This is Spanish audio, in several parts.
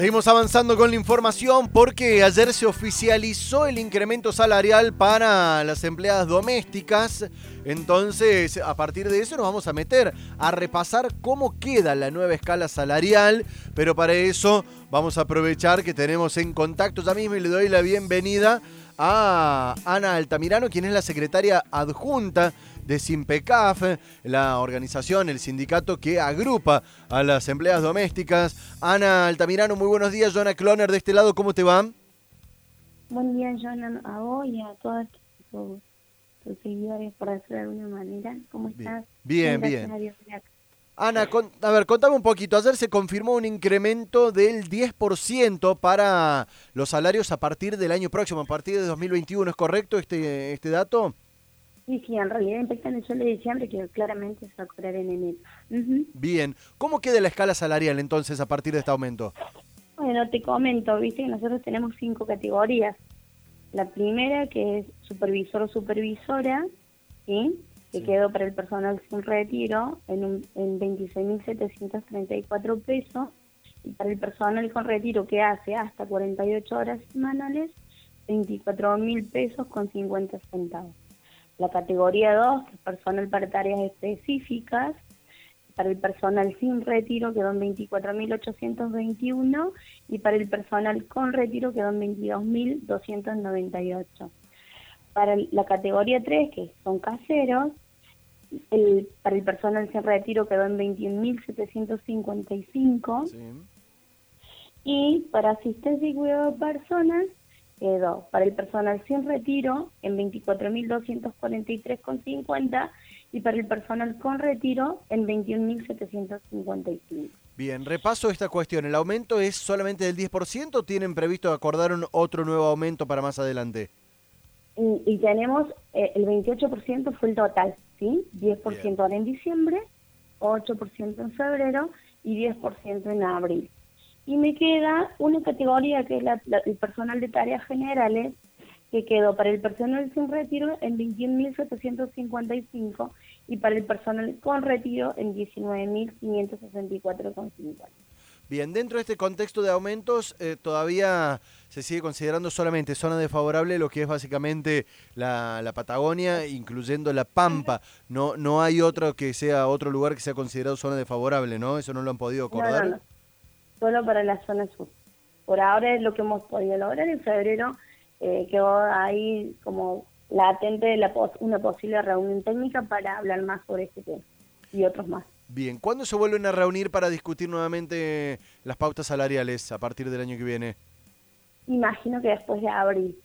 Seguimos avanzando con la información porque ayer se oficializó el incremento salarial para las empleadas domésticas. Entonces, a partir de eso nos vamos a meter a repasar cómo queda la nueva escala salarial. Pero para eso vamos a aprovechar que tenemos en contacto ya mismo y le doy la bienvenida a Ana Altamirano, quien es la secretaria adjunta de Simpecaf, la organización, el sindicato que agrupa a las empleadas domésticas. Ana Altamirano, muy buenos días. Jonah Cloner de este lado, ¿cómo te va? Buen día, Jonah, a vos y a todos tus, seguidores, por decirlo de alguna manera. ¿Cómo estás? Bien, bien. Ana, a ver, contame un poquito. Ayer se confirmó un incremento del 10% para los salarios a partir del año próximo, a partir de 2021. ¿Es correcto este, este dato? Sí, sí, en realidad impacta en el sueldo de diciembre que claramente se va a cobrar en enero. Bien, ¿cómo queda la escala salarial entonces a partir de este aumento? Bueno, te comento, viste que nosotros tenemos cinco categorías. La primera que es supervisor o supervisora, ¿sí? Que quedó para el personal sin retiro en, un, en 26.734 pesos y para el personal con retiro que hace hasta 48 horas semanales, 24.000 pesos con 50 centavos. La categoría 2, que es personal para tareas específicas, para el personal sin retiro quedó en 24.821 y para el personal con retiro quedó en 22.298. Para la categoría 3, que son caseros, el, para el personal sin retiro quedó en 21.755 y para asistencia y cuidado de personas quedó para el personal sin retiro en 24.243,50 y para el personal con retiro en 21.755. Bien, repaso esta cuestión. ¿El aumento es solamente del 10% o tienen previsto acordar un otro nuevo aumento para más adelante? Y, tenemos eh, el 28% fue el total, ¿sí? 10% ahora en diciembre, 8% en febrero y 10% en abril. Y me queda una categoría que es la, el personal de tareas generales, que quedó para el personal sin retiro en 21.755 y para el personal con retiro en 19.564,50. Bien, dentro de este contexto de aumentos, eh, todavía se sigue considerando solamente zona desfavorable lo que es básicamente la, la, Patagonia, incluyendo la Pampa. No, no hay otro que sea otro lugar que sea considerado zona desfavorable, ¿no? Eso no lo han podido acordar solo para la zona sur. Por ahora es lo que hemos podido lograr. En febrero eh, quedó ahí como latente la una posible reunión técnica para hablar más sobre este tema y otros más. Bien, ¿cuándo se vuelven a reunir para discutir nuevamente las pautas salariales a partir del año que viene? Imagino que después de abril.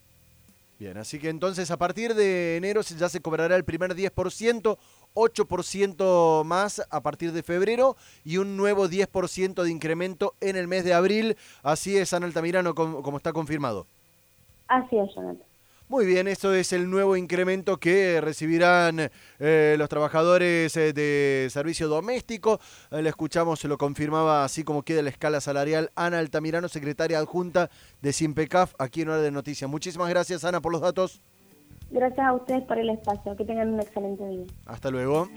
Bien, así que entonces a partir de enero ya se cobrará el primer 10%, 8% más a partir de febrero y un nuevo 10% de incremento en el mes de abril. Así es, Ana Altamirano, como, como está confirmado. Así es, Jonathan. Muy bien, esto es el nuevo incremento que recibirán eh, los trabajadores eh, de servicio doméstico. Eh, le escuchamos, se lo confirmaba así como queda la escala salarial Ana Altamirano, secretaria adjunta de Simpecaf, aquí en Hora de Noticias. Muchísimas gracias, Ana, por los datos. Gracias a ustedes por el espacio. Que tengan un excelente día. Hasta luego.